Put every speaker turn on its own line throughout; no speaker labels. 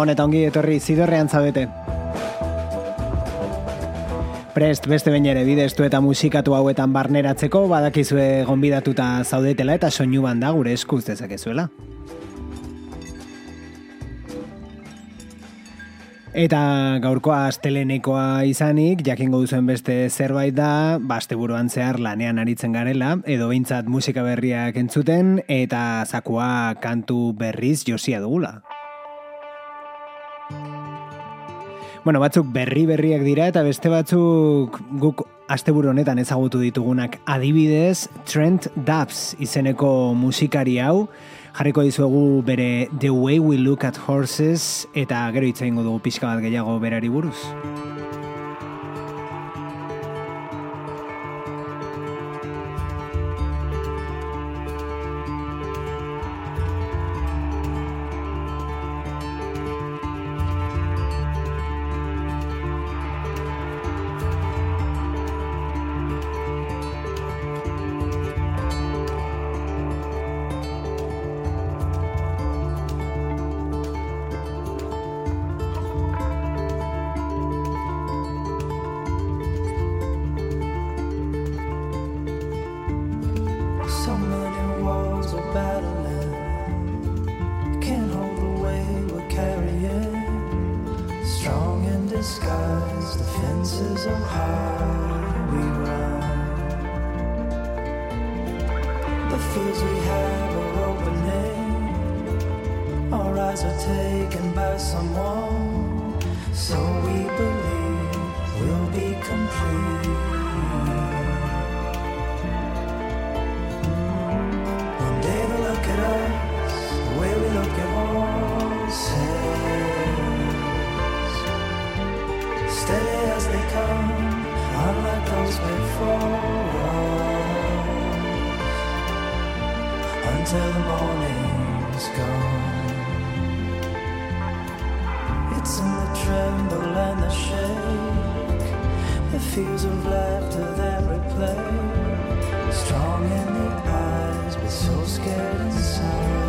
Gabon eta ongi etorri zidorrean zabete. Prest beste bain ere bidestu eta musikatu hauetan barneratzeko badakizue gonbidatuta zaudetela eta soinu banda gure eskuz dezakezuela. Eta gaurkoa astelenekoa izanik, jakingo duzuen beste zerbait da, baste ba, buruan zehar lanean aritzen garela, edo behintzat musika berriak entzuten, eta zakua kantu berriz josia dugula. Bueno, batzuk berri berriak dira eta beste batzuk guk asteburu honetan ezagutu ditugunak adibidez Trent Dubs izeneko musikari hau jarriko dizuegu bere The Way We Look at Horses eta gero hitza dugu pixka bat gehiago berari buruz. so scared inside.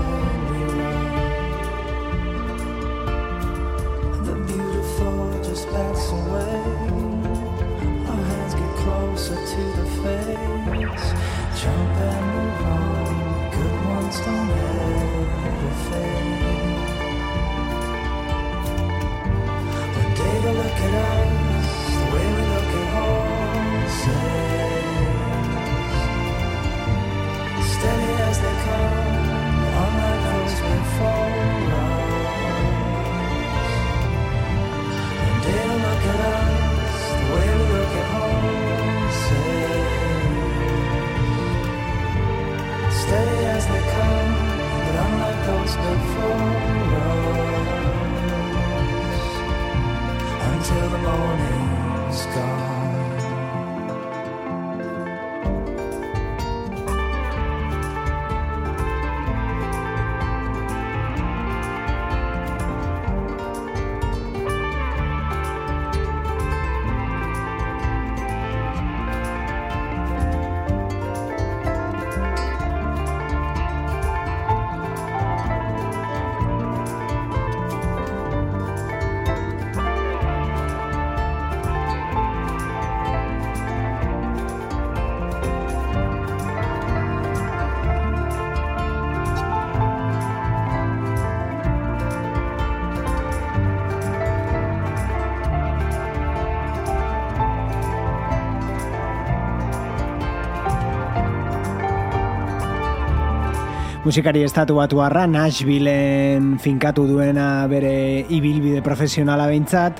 Musikari estatu batu arra, Nashvilleen finkatu duena bere ibilbide profesionala behintzat,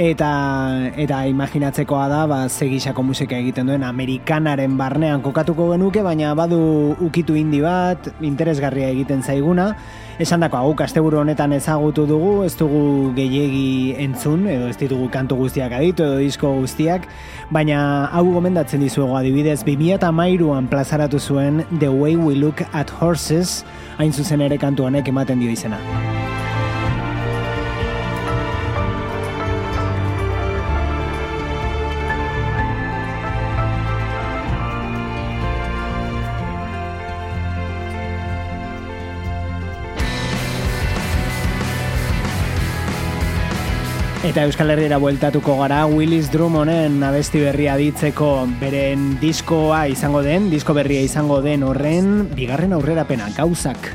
eta, eta imaginatzekoa da, ba, zegisako musika egiten duen Amerikanaren barnean kokatuko genuke, baina badu ukitu indi bat, interesgarria egiten zaiguna, Esan dako, hau kasteburu honetan ezagutu dugu, ez dugu gehiegi entzun, edo ez ditugu kantu guztiak aditu, edo disko guztiak, baina hau gomendatzen dizuego adibidez, 2008an plazaratu zuen The Way We Look at Horses, hain zuzen ere kantu honek ematen dio izena. Eta Euskal Herriera bueltatuko gara Willis Drummonden abesti berria ditzeko beren diskoa izango den, disko berria izango den horren bigarren aurrerapena gauzak.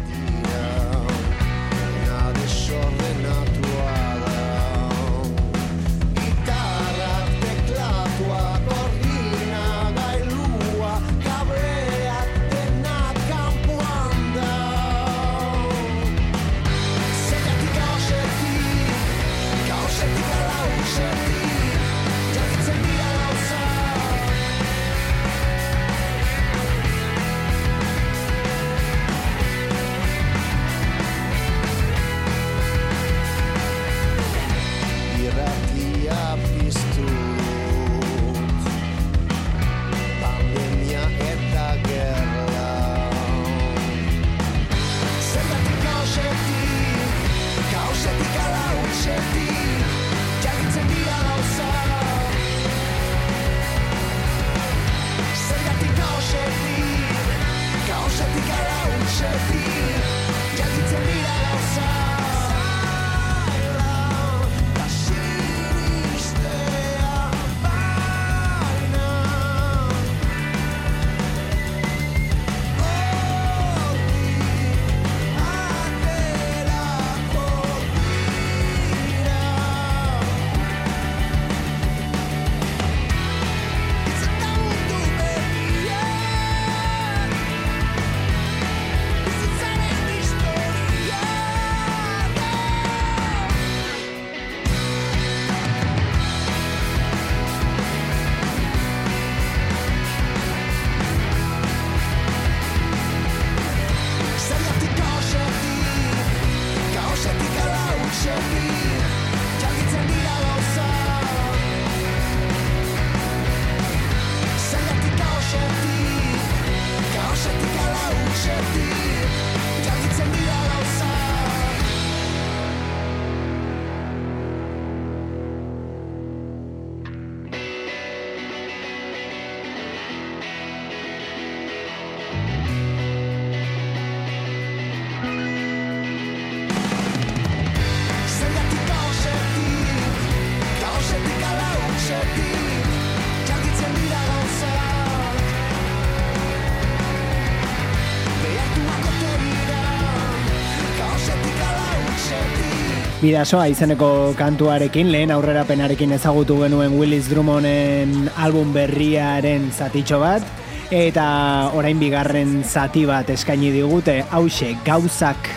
Bidasoa izeneko kantuarekin, lehen aurrerapenarekin ezagutu genuen Willis Drummonden album berriaren zatitxo bat, eta orain bigarren zati bat eskaini digute, hause gauzak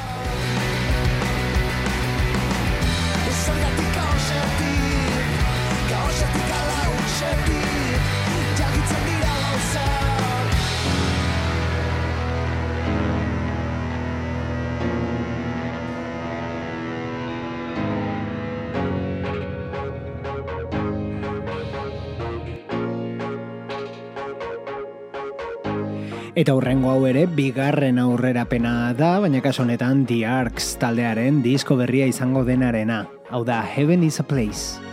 Eta hurrengo hau ere, bigarren aurrerapena da, baina kaso honetan The Arcs taldearen disko berria izango denarena. Hau da, Heaven is a Place.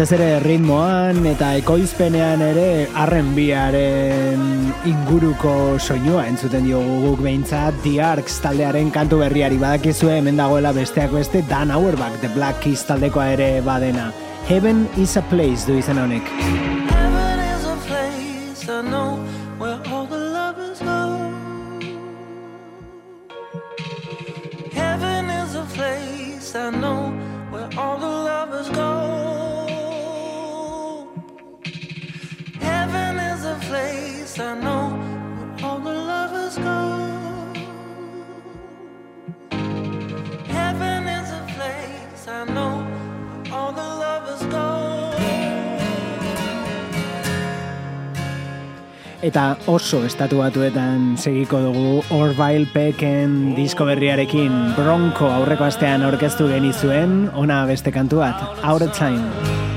batez ere ritmoan eta ekoizpenean ere arrenbiaren inguruko soinua entzuten diogu guk behintzat The Arcs taldearen kantu berriari. Badakizue hemen dagoela besteak beste Dan Auerbach The Black Keys taldekoa ere badena. Heaven is a Place du izan honek. eta oso estatu batuetan segiko dugu Orville Pecken disko berriarekin Bronco aurreko astean aurkeztu genizuen ona beste kantu bat, Out of Time.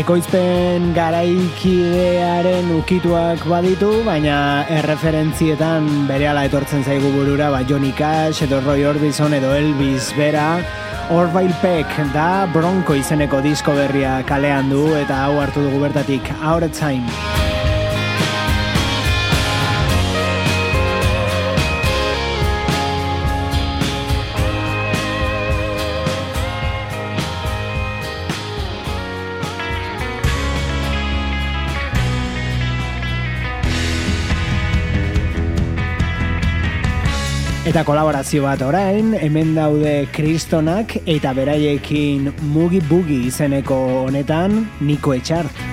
Ekoizpen garaikidearen ukituak baditu, baina erreferentzietan berehala etortzen zaigu burura, ba Johnny Cash edo Roy Orbison edo Elvis Bera, Orville Peck da Bronco izeneko disko berria kalean du eta hau hartu dugu bertatik, of Time. Eta kolaborazio bat orain, hemen daude kristonak eta beraiekin mugi bugi izeneko honetan Niko Etxart.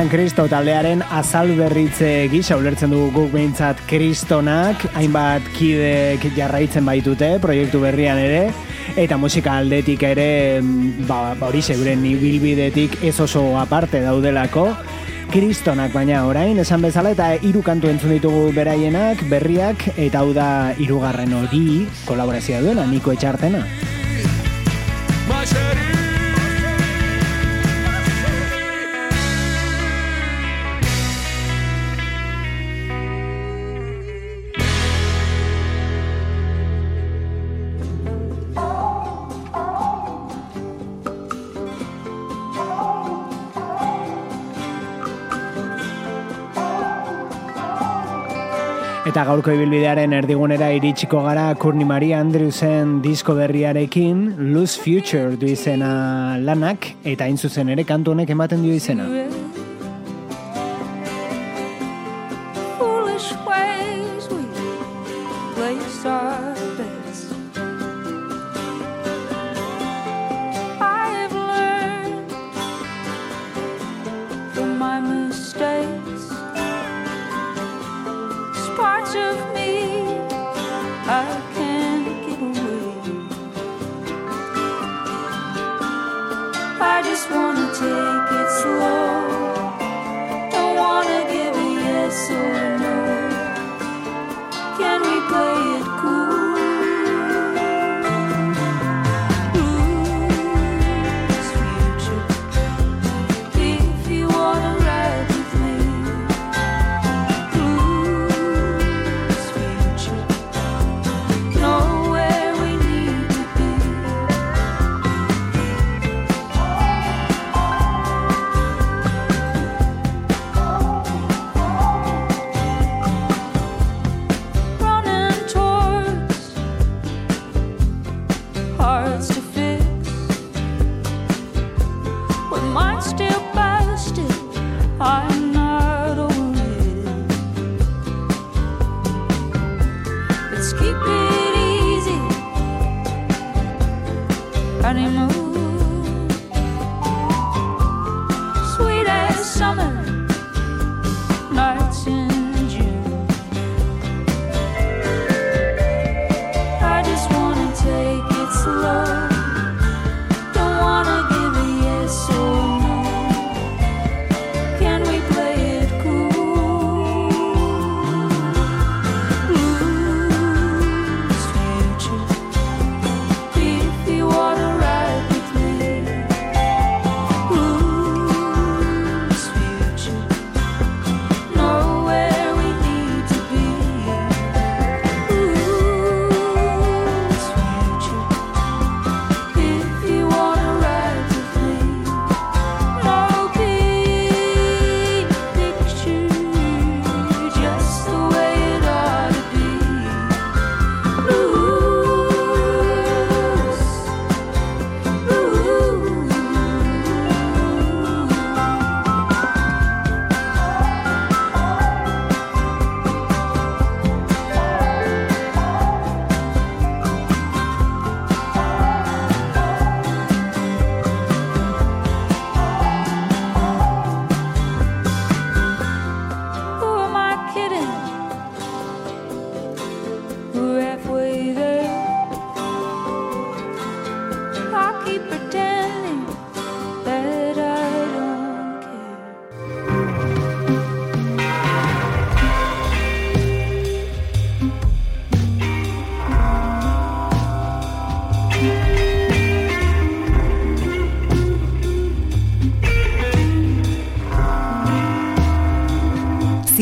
Eskean Kristo taldearen azal berritze gisa ulertzen dugu guk behintzat Kristonak, hainbat kidek jarraitzen baitute, proiektu berrian ere, eta musika aldetik ere, mm, ba, ba hori seguren ibilbidetik ez oso aparte daudelako, Kristonak baina orain, esan bezala, eta hiru kantu entzun ditugu beraienak, berriak, eta hau da hirugarren hori kolaborazioa duena, Niko Etxartena. Eta gaurko ibilbidearen erdigunera iritsiko gara Courtney Maria Andrewsen disko berriarekin Lose Future du izena lanak eta hain zuzen ere kantu honek ematen dio izena.
parts of me I can't give away. I just wanna take it slow. Don't wanna give a yes or a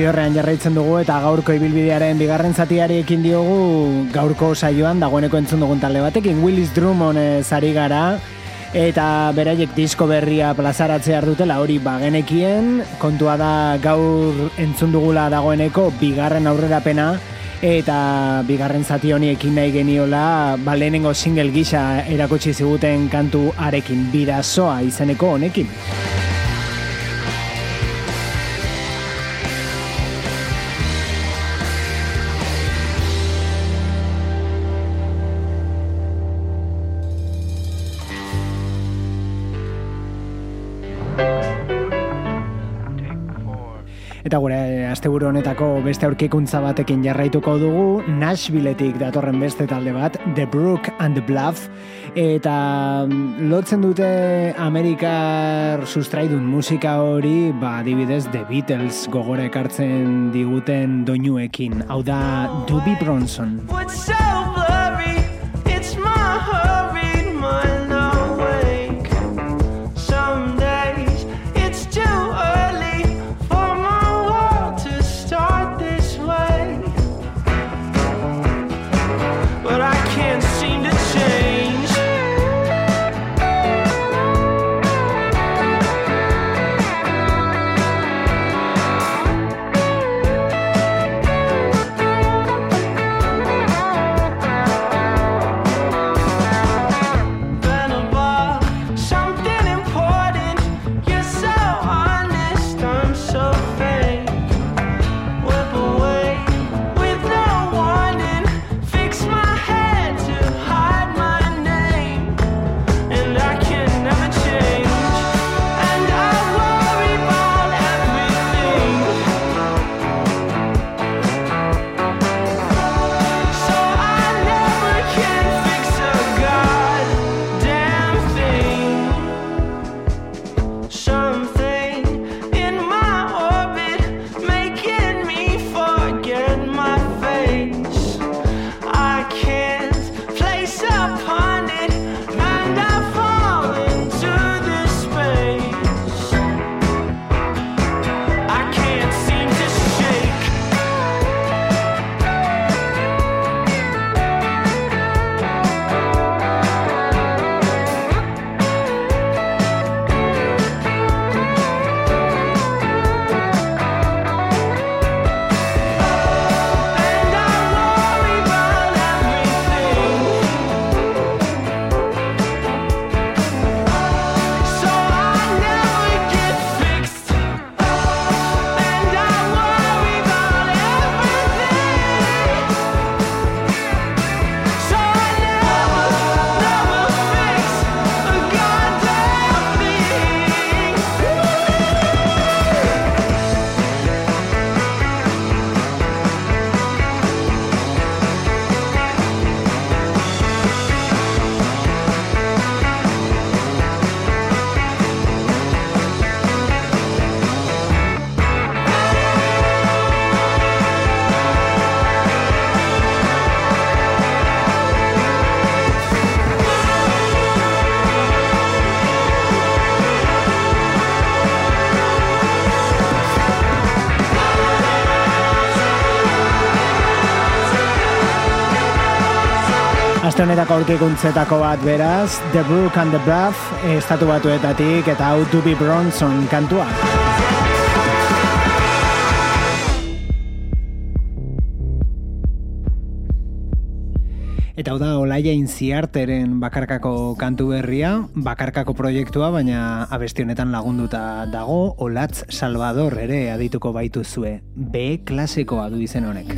Zidorrean jarraitzen dugu eta gaurko ibilbidearen bigarren zatiari ekin diogu gaurko saioan dagoeneko entzun dugun talde batekin. Willis Drummond ez ari gara eta beraiek disko berria plazaratzea dutela hori bagenekien. Kontua da gaur entzun dugula dagoeneko bigarren aurrerapena eta bigarren zati honi ekin nahi geniola ba, lehenengo single gisa erakutsi ziguten kantu arekin. Bidazoa izeneko honekin. Asteburu honetako beste aurkikuntza batekin jarraituko dugu Nashvilletik datorren beste talde bat The Brook and the Bluff eta mm, lotzen dute Amerikar sustraidun musika hori ba adibidez The Beatles gogora ekartzen diguten doinuekin. Hau da Doobie Bronson.
What's so
Aste honetako aurkikuntzetako bat beraz, The Brook and the Bluff, estatu batuetatik eta hau Doobie Bronson kantua. Eta hau da Olaia Inziarteren bakarkako kantu berria, bakarkako proiektua, baina abesti honetan lagunduta dago, Olatz Salvador ere adituko baituzue. B klasikoa du izen honek.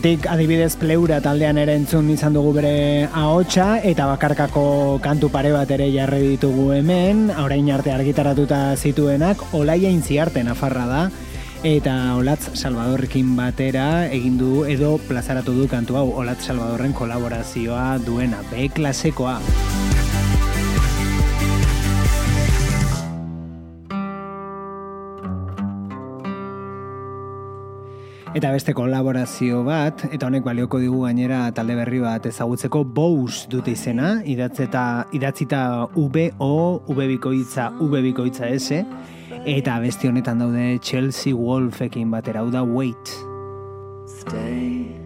Aurretik adibidez pleura taldean ere entzun izan dugu bere ahotsa eta bakarkako kantu pare bat ere jarri ditugu hemen, orain arte argitaratuta zituenak, olaia intziarte nafarra da, eta Olatz Salvadorrekin batera egin du edo plazaratu du kantu hau Olatz Salvadorren kolaborazioa duena, B klasekoa. Eta beste kolaborazio bat, eta honek balioko digu gainera talde berri bat ezagutzeko Bous dute izena, idatzeta, idatzita V, O, V bikoitza, V bikoitza S, eta beste honetan daude Chelsea Wolfekin batera, hau da Wait.
Stay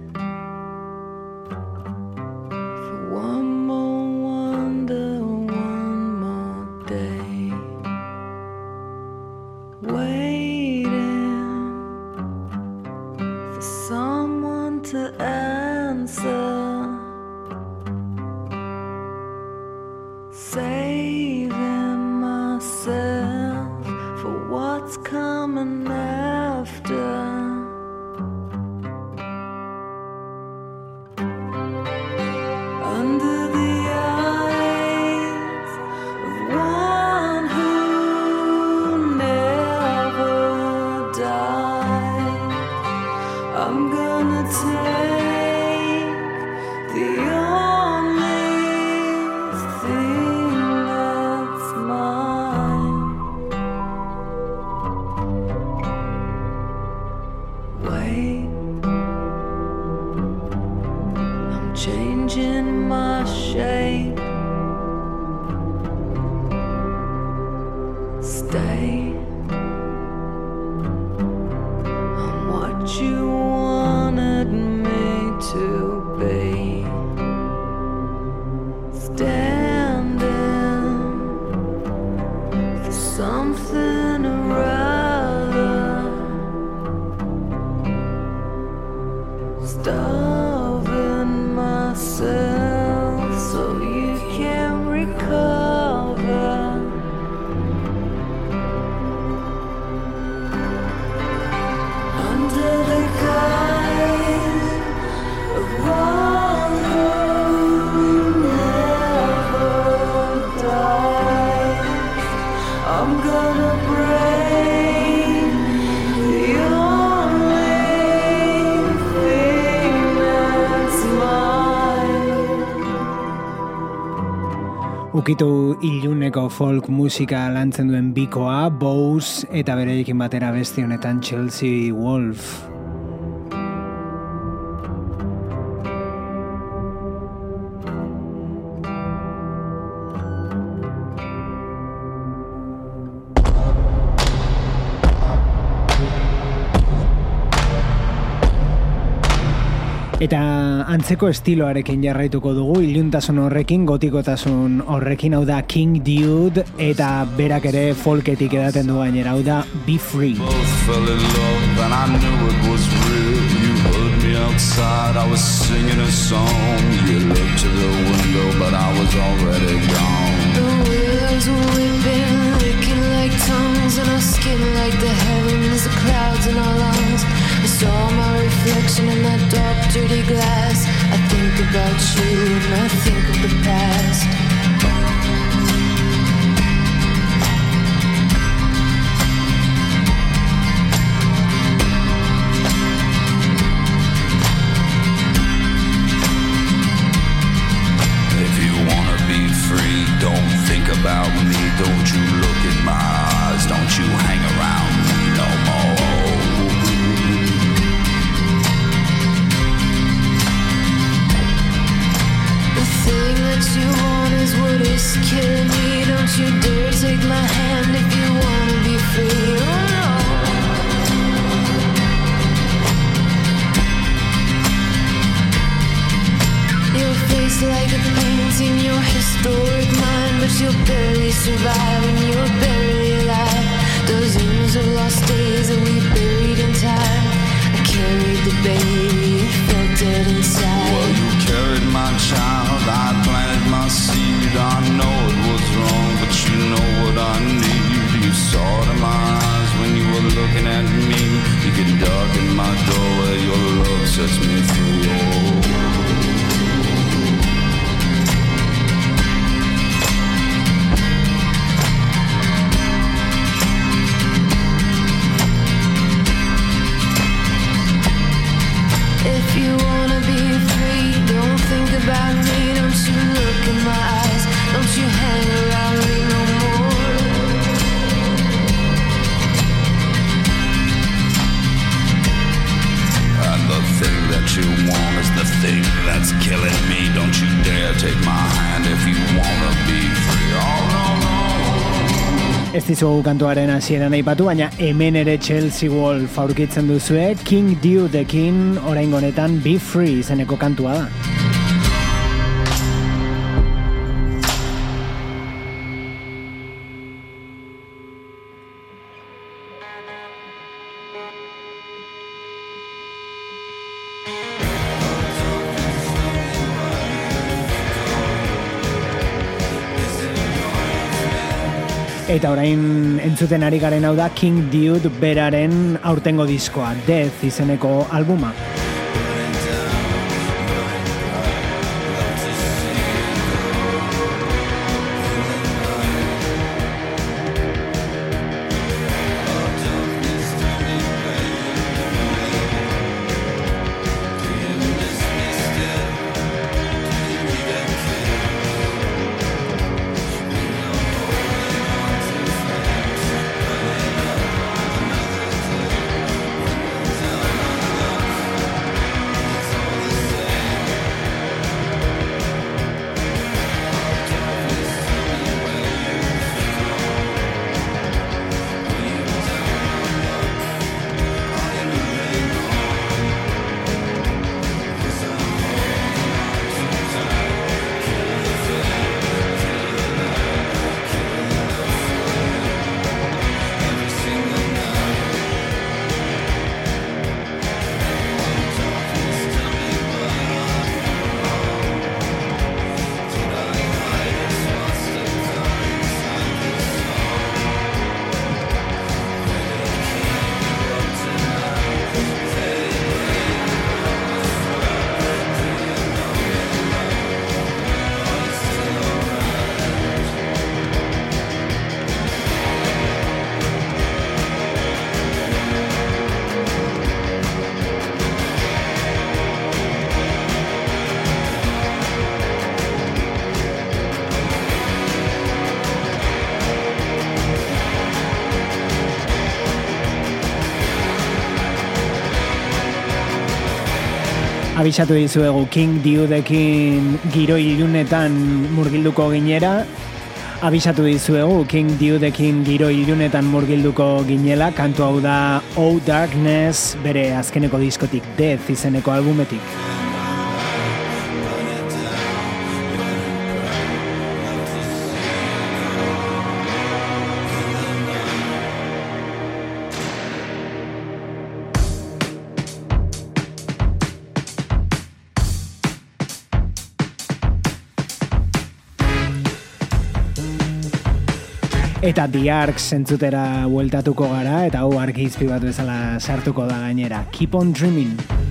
Ukitu iluneko folk musika lantzen duen bikoa, Bose eta bereekin batera beste honetan Chelsea Wolf. Eta antzeko estiloarekin jarraituko dugu, iluntasun horrekin, gotikotasun horrekin, hau da King Dude, eta berak ere folketik edaten du gainera, hau da Be Free.
outside, I was singing a song. You looked to the window, but I was already gone.
The willows were whipping, licking like tongues, and our skin like the heavens, the clouds in our lungs. Saw my reflection in that dark, dirty glass. I think about you and I think of the past. But you'll barely survive and you're barely alive. Dozens of lost days that we buried in time. I carried the baby, it felt dead inside.
Well, you carried my child, I planted my seed. I know it was wrong, but you know what I need. You saw it in my eyes when you were looking at me. You can darken my doorway, your love sets me free.
Ez dizugu kantuaren hasieran aipatu, baina hemen ere Chelsea Wolf aurkitzen duzue, King Dudekin orain honetan Be Free izeneko kantua da. Eta orain entzuten ari garen hau da King Dude beraren aurtengo diskoa, Death izeneko albuma. Abisatu dizuegu King Dudekin giro ilunetan murgilduko ginera. Abisatu dizuegu King Dudekin giro ilunetan murgilduko ginela, kantu hau da Oh Darkness bere azkeneko diskotik Death izeneko albumetik. Eta The Arcs entzutera bueltatuko gara, eta hau argi izpi bat bezala sartuko da gainera. Keep on dreaming.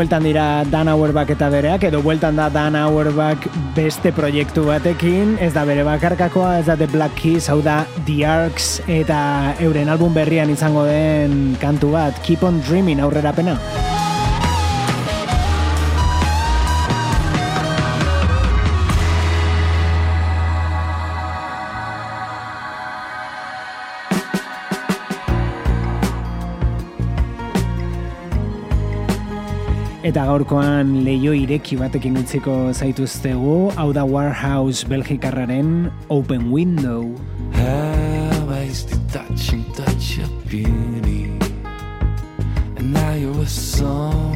Bueltan dira Dan Auerbach eta bereak, edo bueltan da Dan Auerbach beste proiektu batekin, ez da bere bakarkakoa, ez da The Black Keys, hau da The Arcs, eta euren album berrian izango den kantu bat, Keep on Dreaming aurrera pena. Eta gaurkoan leio ireki batekin utziko zaituztegu, hau da Warhouse Belgikarraren Open Window.
How I used to touch and touch your beauty. And now you're a song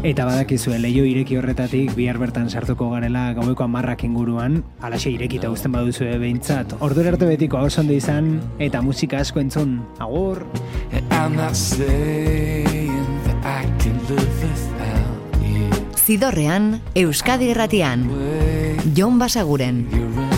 Eta badakizue leio ireki horretatik bihar bertan sartuko garela gaueko amarrak inguruan, alaxe irekita uzten baduzue behintzat. Ordu arte betiko hau sonde izan, eta musika asko entzun. Agur!
Zidorrean, Euskadi Erratian. Jon Basaguren.